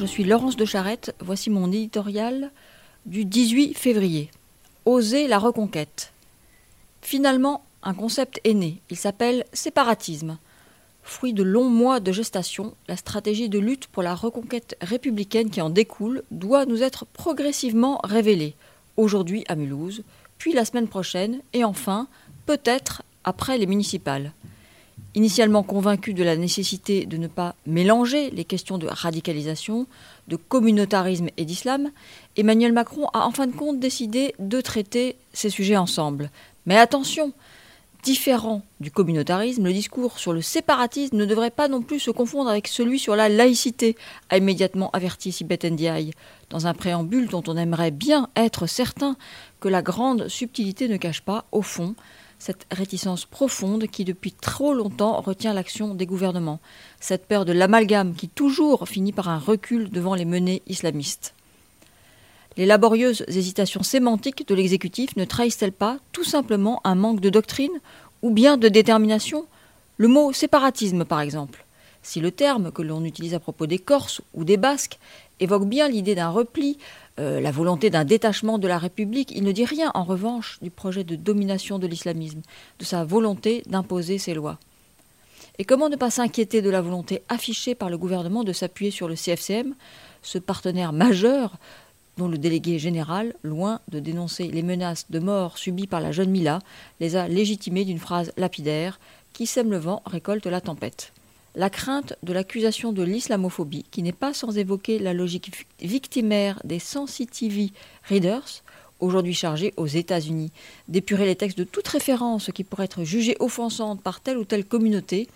je suis Laurence de Charette. Voici mon éditorial du 18 février. Oser la reconquête. Finalement, un concept est né. Il s'appelle séparatisme. Fruit de longs mois de gestation, la stratégie de lutte pour la reconquête républicaine qui en découle doit nous être progressivement révélée. Aujourd'hui à Mulhouse, puis la semaine prochaine, et enfin, peut-être après les municipales. Initialement convaincu de la nécessité de ne pas mélanger les questions de radicalisation, de communautarisme et d'islam, Emmanuel Macron a en fin de compte décidé de traiter ces sujets ensemble. Mais attention, différent du communautarisme, le discours sur le séparatisme ne devrait pas non plus se confondre avec celui sur la laïcité, a immédiatement averti Sibeth Ndiaye, dans un préambule dont on aimerait bien être certain que la grande subtilité ne cache pas, au fond, cette réticence profonde qui depuis trop longtemps retient l'action des gouvernements, cette peur de l'amalgame qui toujours finit par un recul devant les menées islamistes. Les laborieuses hésitations sémantiques de l'exécutif ne trahissent-elles pas tout simplement un manque de doctrine ou bien de détermination? Le mot séparatisme, par exemple. Si le terme que l'on utilise à propos des Corses ou des Basques évoque bien l'idée d'un repli, euh, la volonté d'un détachement de la République, il ne dit rien en revanche du projet de domination de l'islamisme, de sa volonté d'imposer ses lois. Et comment ne pas s'inquiéter de la volonté affichée par le gouvernement de s'appuyer sur le CFCM, ce partenaire majeur dont le délégué général, loin de dénoncer les menaces de mort subies par la jeune Mila, les a légitimés d'une phrase lapidaire Qui sème le vent récolte la tempête la crainte de l'accusation de l'islamophobie, qui n'est pas sans évoquer la logique victimaire des sensitivity readers, aujourd'hui chargés aux États-Unis, d'épurer les textes de toute référence qui pourrait être jugée offensante par telle ou telle communauté,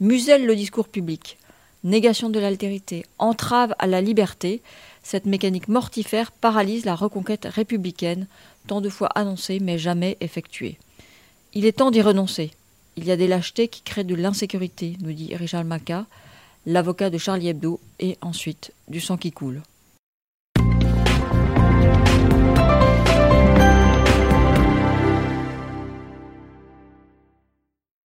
muselle le discours public. Négation de l'altérité, entrave à la liberté, cette mécanique mortifère paralyse la reconquête républicaine, tant de fois annoncée mais jamais effectuée. Il est temps d'y renoncer. Il y a des lâchetés qui créent de l'insécurité, nous dit Richard Maca, l'avocat de Charlie Hebdo, et ensuite du sang qui coule.